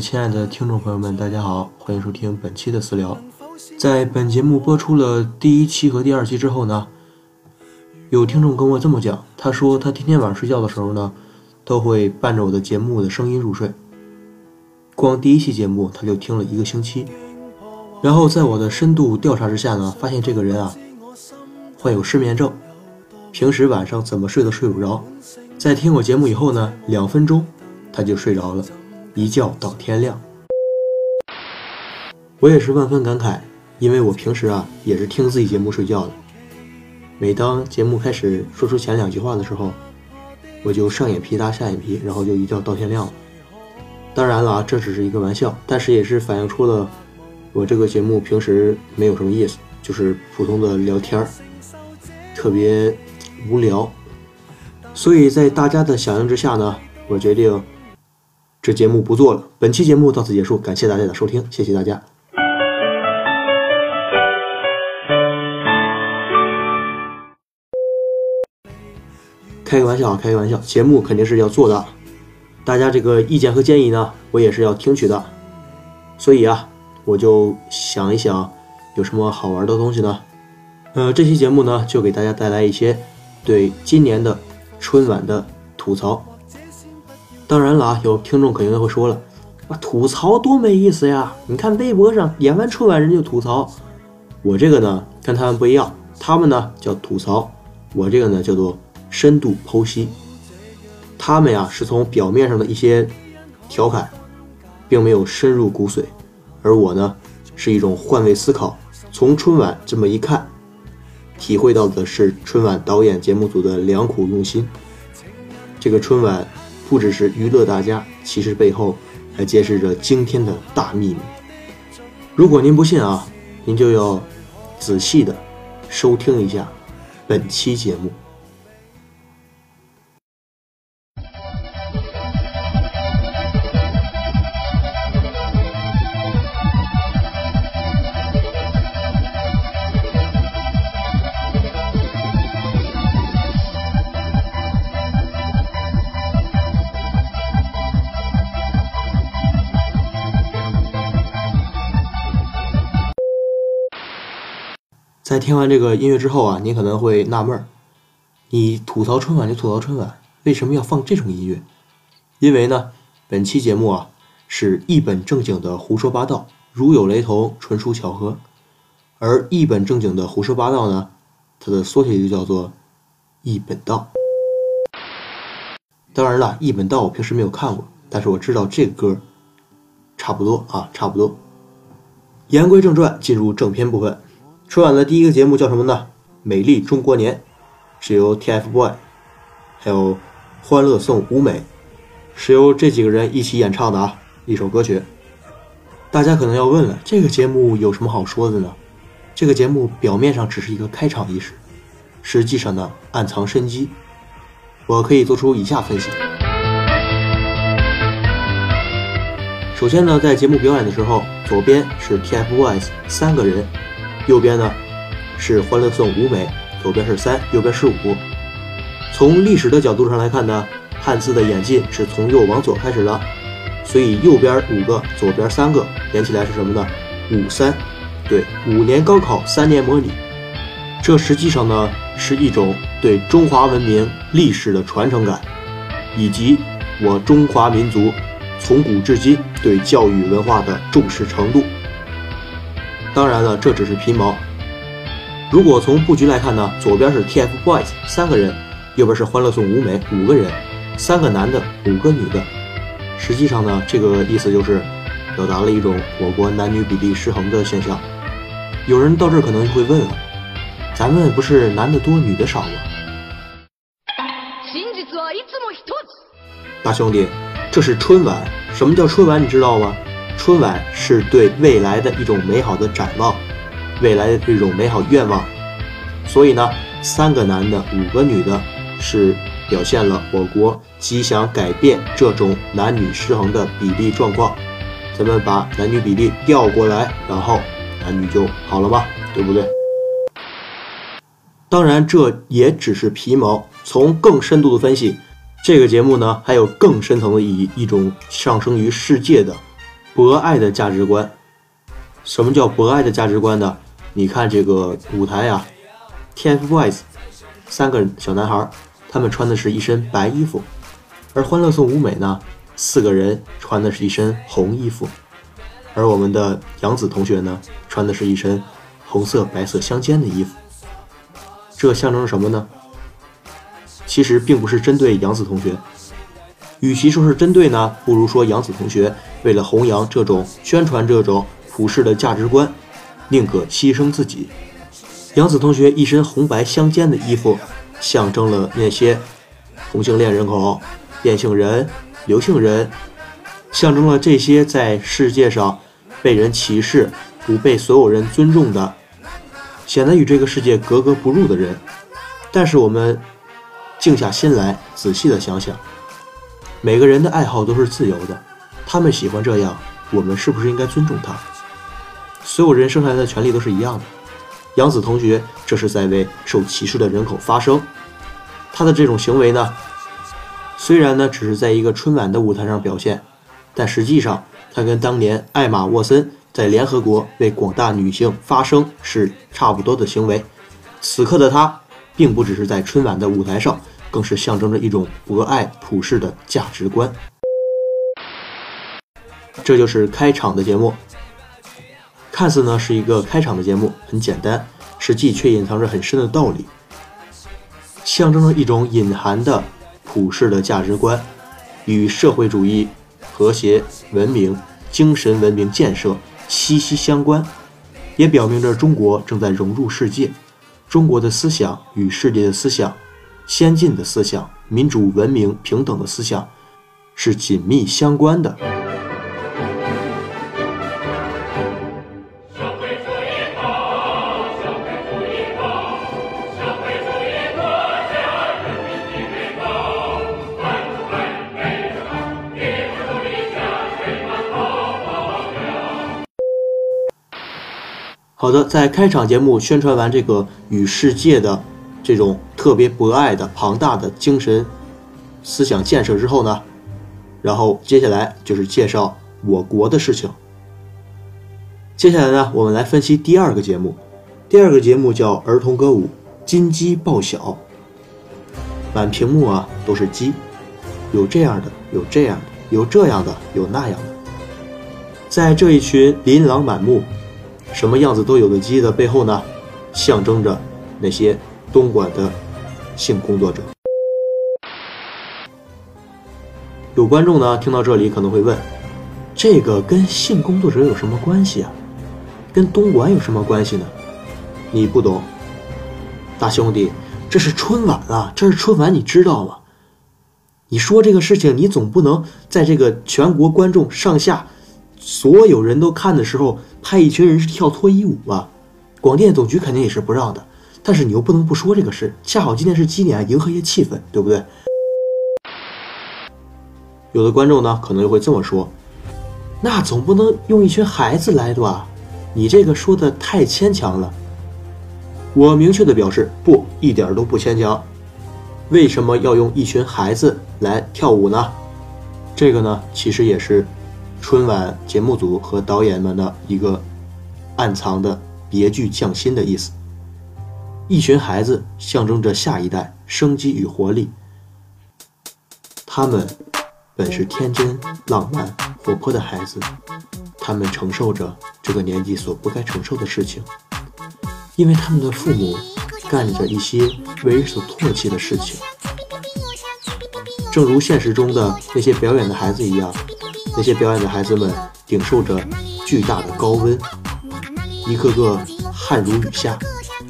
亲爱的听众朋友们，大家好，欢迎收听本期的私聊。在本节目播出了第一期和第二期之后呢，有听众跟我这么讲，他说他天天晚上睡觉的时候呢，都会伴着我的节目的声音入睡。光第一期节目他就听了一个星期，然后在我的深度调查之下呢，发现这个人啊患有失眠症，平时晚上怎么睡都睡不着，在听我节目以后呢，两分钟他就睡着了。一觉到天亮，我也是万分感慨，因为我平时啊也是听自己节目睡觉的。每当节目开始说出前两句话的时候，我就上眼皮搭下眼皮，然后就一觉到天亮了。当然了啊，这只是一个玩笑，但是也是反映出了我这个节目平时没有什么意思，就是普通的聊天儿，特别无聊。所以在大家的响应之下呢，我决定。这节目不做了，本期节目到此结束，感谢大家的收听，谢谢大家。开个玩笑啊，开个玩笑，节目肯定是要做的，大家这个意见和建议呢，我也是要听取的。所以啊，我就想一想，有什么好玩的东西呢？呃，这期节目呢，就给大家带来一些对今年的春晚的吐槽。当然了啊，有听众肯定会说了，啊，吐槽多没意思呀！你看微博上演完春晚人就吐槽，我这个呢跟他们不一样，他们呢叫吐槽，我这个呢叫做深度剖析。他们呀是从表面上的一些调侃，并没有深入骨髓，而我呢是一种换位思考，从春晚这么一看，体会到的是春晚导演节目组的良苦用心。这个春晚。不只是娱乐大家，其实背后还揭示着惊天的大秘密。如果您不信啊，您就要仔细的收听一下本期节目。听完这个音乐之后啊，你可能会纳闷儿：你吐槽春晚就吐槽春晚，为什么要放这种音乐？因为呢，本期节目啊是一本正经的胡说八道，如有雷同，纯属巧合。而一本正经的胡说八道呢，它的缩写就叫做一本道。当然了，一本道我平时没有看过，但是我知道这个歌差不多啊，差不多。言归正传，进入正片部分。春晚的第一个节目叫什么呢？美丽中国年，是由 TFBOYS 还有欢乐颂舞美，是由这几个人一起演唱的啊，一首歌曲。大家可能要问了，这个节目有什么好说的呢？这个节目表面上只是一个开场仪式，实际上呢暗藏深机。我可以做出以下分析。首先呢，在节目表演的时候，左边是 TFBOYS 三个人。右边呢是欢乐颂五美，左边是三，右边是五。从历史的角度上来看呢，汉字的演进是从右往左开始的，所以右边五个，左边三个，连起来是什么呢？五三，对，五年高考三年模拟。这实际上呢是一种对中华文明历史的传承感，以及我中华民族从古至今对教育文化的重视程度。当然了，这只是皮毛。如果从布局来看呢，左边是 TFBOYS 三个人，右边是欢乐颂舞美五个人，三个男的，五个女的。实际上呢，这个意思就是表达了一种我国男女比例失衡的现象。有人到这儿可能就会问了，咱们不是男的多女的少吗？大兄弟，这是春晚。什么叫春晚？你知道吗？春晚是对未来的一种美好的展望，未来的这种美好愿望。所以呢，三个男的，五个女的，是表现了我国极想改变这种男女失衡的比例状况。咱们把男女比例调过来，然后男女就好了吗？对不对？当然，这也只是皮毛。从更深度的分析，这个节目呢，还有更深层的意义，一种上升于世界的。博爱的价值观。什么叫博爱的价值观呢？你看这个舞台啊，TFBOYS 三个小男孩，他们穿的是一身白衣服，而欢乐颂舞美呢，四个人穿的是一身红衣服，而我们的杨子同学呢，穿的是一身红色白色相间的衣服。这象征着什么呢？其实并不是针对杨子同学，与其说是针对呢，不如说杨子同学为了弘扬这种宣传这种普世的价值观，宁可牺牲自己。杨子同学一身红白相间的衣服，象征了那些同性恋人口、变性人、刘姓人，象征了这些在世界上被人歧视、不被所有人尊重的。显得与这个世界格格不入的人，但是我们静下心来，仔细的想想，每个人的爱好都是自由的，他们喜欢这样，我们是不是应该尊重他？所有人生下来的权利都是一样的。杨子同学这是在为受歧视的人口发声，他的这种行为呢，虽然呢只是在一个春晚的舞台上表现，但实际上他跟当年艾玛沃森。在联合国为广大女性发声是差不多的行为。此刻的她，并不只是在春晚的舞台上，更是象征着一种博爱普世的价值观。这就是开场的节目，看似呢是一个开场的节目，很简单，实际却隐藏着很深的道理，象征着一种隐含的普世的价值观，与社会主义、和谐、文明、精神文明建设。息息相关，也表明着中国正在融入世界。中国的思想与世界的思想、先进的思想、民主、文明、平等的思想是紧密相关的。好的，在开场节目宣传完这个与世界的这种特别博爱的庞大的精神思想建设之后呢，然后接下来就是介绍我国的事情。接下来呢，我们来分析第二个节目，第二个节目叫儿童歌舞《金鸡报晓》，满屏幕啊都是鸡，有这样的，有这样的，有这样的，有那样的，在这一群琳琅满目。什么样子都有的鸡的背后呢，象征着那些东莞的性工作者。有观众呢听到这里可能会问：这个跟性工作者有什么关系啊？跟东莞有什么关系呢？你不懂，大兄弟，这是春晚啊！这是春晚，你知道吗？你说这个事情，你总不能在这个全国观众上下。所有人都看的时候，派一群人是跳脱衣舞吧？广电总局肯定也是不让的。但是你又不能不说这个事，恰好今天是鸡年，迎合一些气氛，对不对？有的观众呢，可能又会这么说：那总不能用一群孩子来吧？你这个说的太牵强了。我明确的表示，不，一点都不牵强。为什么要用一群孩子来跳舞呢？这个呢，其实也是。春晚节目组和导演们的一个暗藏的别具匠心的意思。一群孩子象征着下一代生机与活力，他们本是天真浪漫、活泼的孩子，他们承受着这个年纪所不该承受的事情，因为他们的父母干着一些为人所唾弃的事情，正如现实中的那些表演的孩子一样。那些表演的孩子们顶受着巨大的高温，一个个汗如雨下，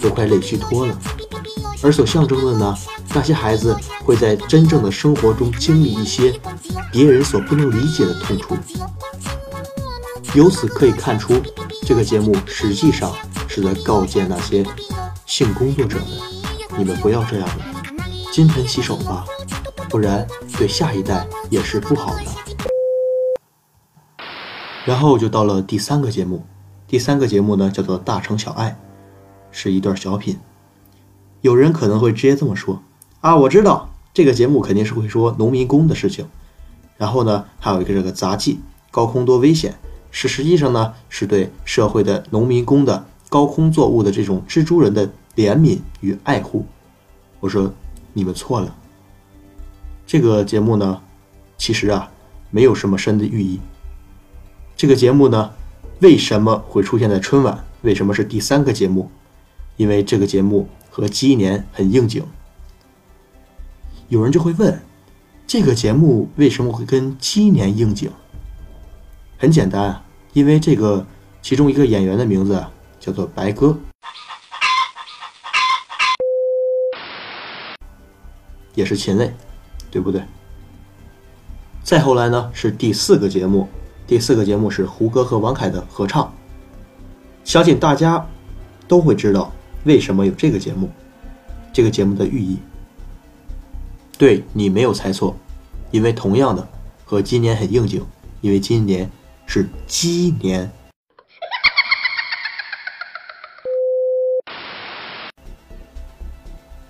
都快累虚脱了。而所象征的呢，那些孩子会在真正的生活中经历一些别人所不能理解的痛楚。由此可以看出，这个节目实际上是在告诫那些性工作者们：你们不要这样了，金盆洗手吧，不然对下一代也是不好的。然后就到了第三个节目，第三个节目呢叫做《大城小爱》，是一段小品。有人可能会直接这么说：“啊，我知道这个节目肯定是会说农民工的事情。”然后呢，还有一个这个杂技，高空多危险，是实际上呢是对社会的农民工的高空作物的这种蜘蛛人的怜悯与爱护。我说你们错了。这个节目呢，其实啊没有什么深的寓意。这个节目呢，为什么会出现在春晚？为什么是第三个节目？因为这个节目和鸡年很应景。有人就会问，这个节目为什么会跟鸡年应景？很简单啊，因为这个其中一个演员的名字叫做白鸽，也是禽类，对不对？再后来呢，是第四个节目，第四个节目是胡歌和王凯的合唱。相信大家都会知道为什么有这个节目，这个节目的寓意。对你没有猜错，因为同样的和今年很应景，因为今年是鸡年。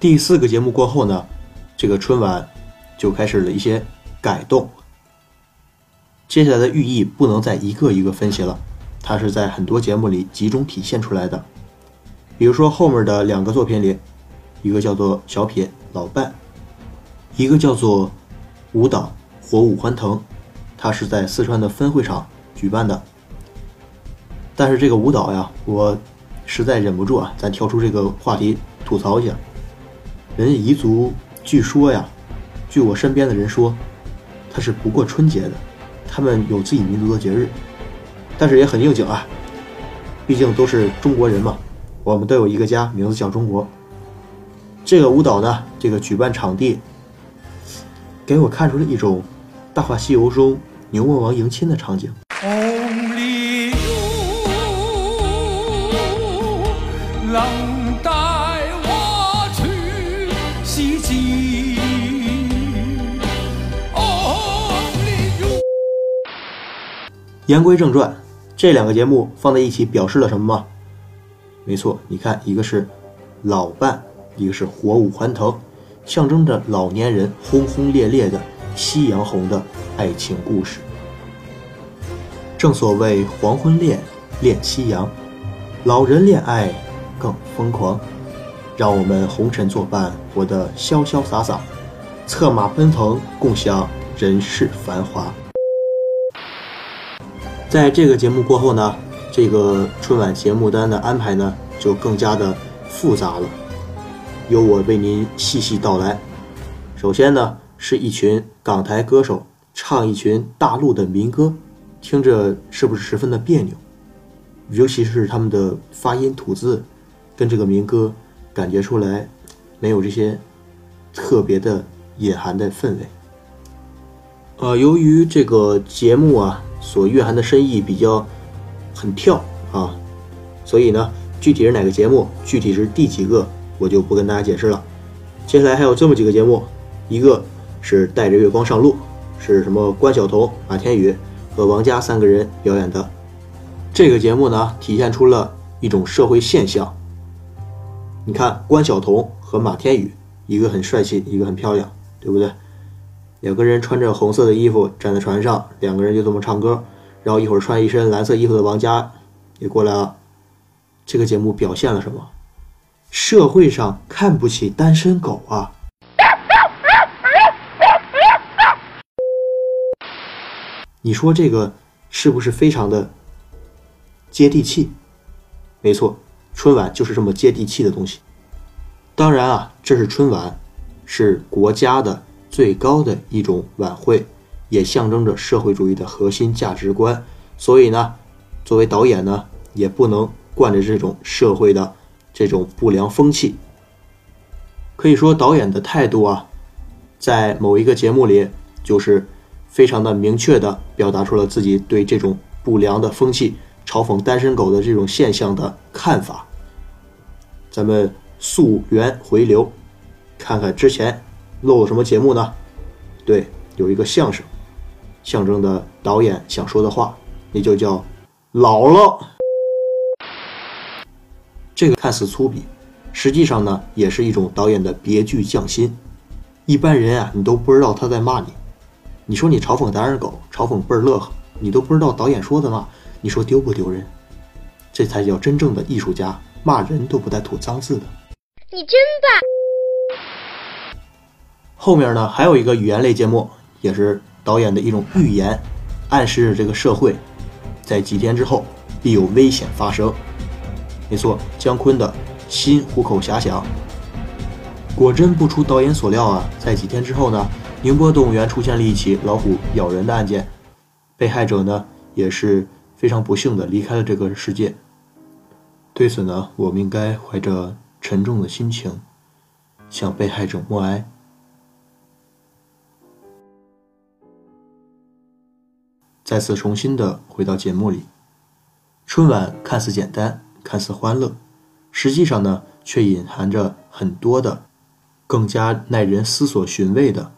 第四个节目过后呢，这个春晚就开始了一些改动。接下来的寓意不能再一个一个分析了，它是在很多节目里集中体现出来的。比如说后面的两个作品里，一个叫做小品《老伴》。一个叫做舞蹈《火舞欢腾》，它是在四川的分会场举办的。但是这个舞蹈呀，我实在忍不住啊，咱跳出这个话题吐槽一下。人彝族据说呀，据我身边的人说，他是不过春节的，他们有自己民族的节日，但是也很应景啊。毕竟都是中国人嘛，我们都有一个家，名字叫中国。这个舞蹈呢，这个举办场地。给我看出了一种《大话西游》中牛魔王迎亲的场景。言归正传，这两个节目放在一起表示了什么吗？没错，你看，一个是老伴，一个是火舞欢腾。象征着老年人轰轰烈烈的夕阳红的爱情故事。正所谓黄昏恋，恋夕阳，老人恋爱更疯狂。让我们红尘作伴，活得潇潇洒洒，策马奔腾，共享人世繁华。在这个节目过后呢，这个春晚节目单的安排呢，就更加的复杂了。由我为您细细道来。首先呢，是一群港台歌手唱一群大陆的民歌，听着是不是十分的别扭？尤其是他们的发音吐字，跟这个民歌感觉出来没有这些特别的隐含的氛围。呃，由于这个节目啊所蕴含的深意比较很跳啊，所以呢，具体是哪个节目，具体是第几个？我就不跟大家解释了。接下来还有这么几个节目，一个是带着月光上路，是什么关晓彤、马天宇和王佳三个人表演的。这个节目呢，体现出了一种社会现象。你看关晓彤和马天宇，一个很帅气，一个很漂亮，对不对？两个人穿着红色的衣服站在船上，两个人就这么唱歌。然后一会儿穿一身蓝色衣服的王佳也过来了。这个节目表现了什么？社会上看不起单身狗啊！你说这个是不是非常的接地气？没错，春晚就是这么接地气的东西。当然啊，这是春晚，是国家的最高的一种晚会，也象征着社会主义的核心价值观。所以呢，作为导演呢，也不能惯着这种社会的。这种不良风气，可以说导演的态度啊，在某一个节目里，就是非常的明确的表达出了自己对这种不良的风气、嘲讽单身狗的这种现象的看法。咱们溯源回流，看看之前漏了什么节目呢？对，有一个相声，象征的导演想说的话，那就叫老了。这个看似粗鄙，实际上呢，也是一种导演的别具匠心。一般人啊，你都不知道他在骂你。你说你嘲讽单身狗，嘲讽倍儿乐呵，你都不知道导演说的嘛？你说丢不丢人？这才叫真正的艺术家，骂人都不带吐脏字的。你真棒！后面呢，还有一个语言类节目，也是导演的一种预言，暗示着这个社会，在几天之后必有危险发生。没错，姜昆的新虎口遐想，果真不出导演所料啊，在几天之后呢，宁波动物园出现了一起老虎咬人的案件，被害者呢也是非常不幸的离开了这个世界。对此呢，我们应该怀着。沉重的心情，向被害者默哀。再次重新的回到节目里，春晚看似简单，看似欢乐，实际上呢，却隐含着很多的更加耐人思索寻味的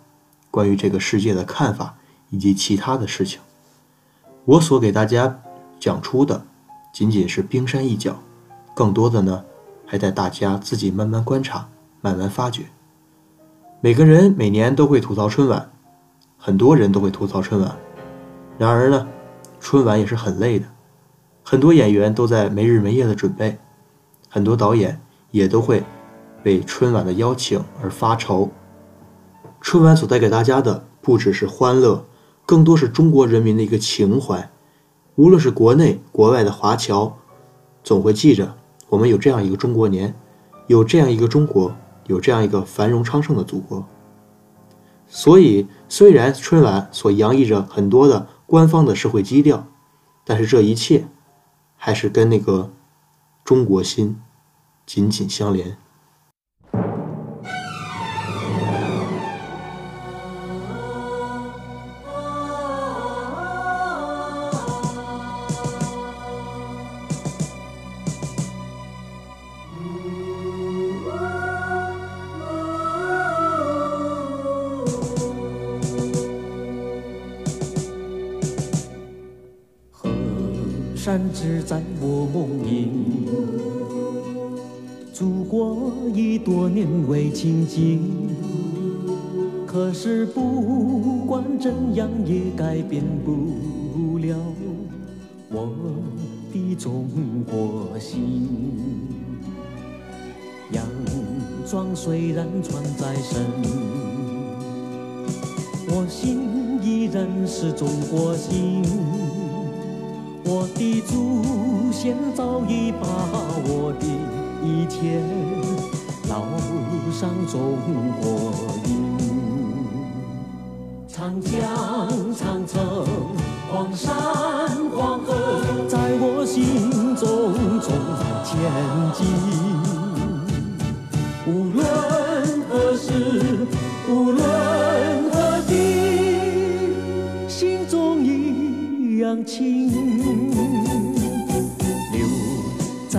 关于这个世界的看法以及其他的事情。我所给大家讲出的仅仅是冰山一角，更多的呢。还待大家自己慢慢观察，慢慢发掘。每个人每年都会吐槽春晚，很多人都会吐槽春晚。然而呢，春晚也是很累的，很多演员都在没日没夜的准备，很多导演也都会为春晚的邀请而发愁。春晚所带给大家的不只是欢乐，更多是中国人民的一个情怀。无论是国内国外的华侨，总会记着。我们有这样一个中国年，有这样一个中国，有这样一个繁荣昌盛的祖国。所以，虽然春晚所洋溢着很多的官方的社会基调，但是这一切还是跟那个中国心紧紧相连。山只在我梦萦，祖国已多年未亲近，可是不管怎样也改变不了我的中国心。洋装虽然穿在身，我心依然是中国心。我的祖先早已把我的一切烙上中国印。长江、长城、黄山、黄河，在我心中中前进。无论何时，无论何地，心中一样亲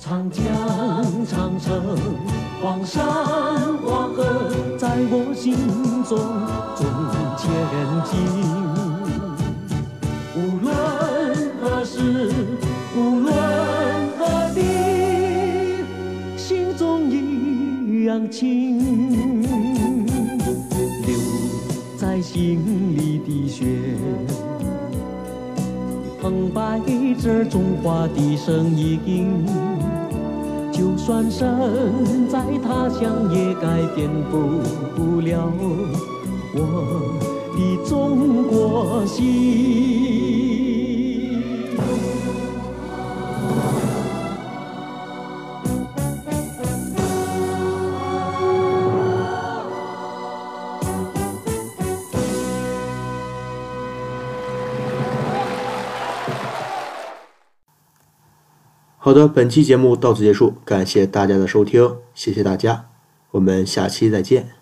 长江、长城黄山黄河在我心中中前进，无论何时，无论何地，心中一样亲。留在心里的血，澎湃着中华的声音。转身在他乡，也改变不了我的中国心。好的，本期节目到此结束，感谢大家的收听，谢谢大家，我们下期再见。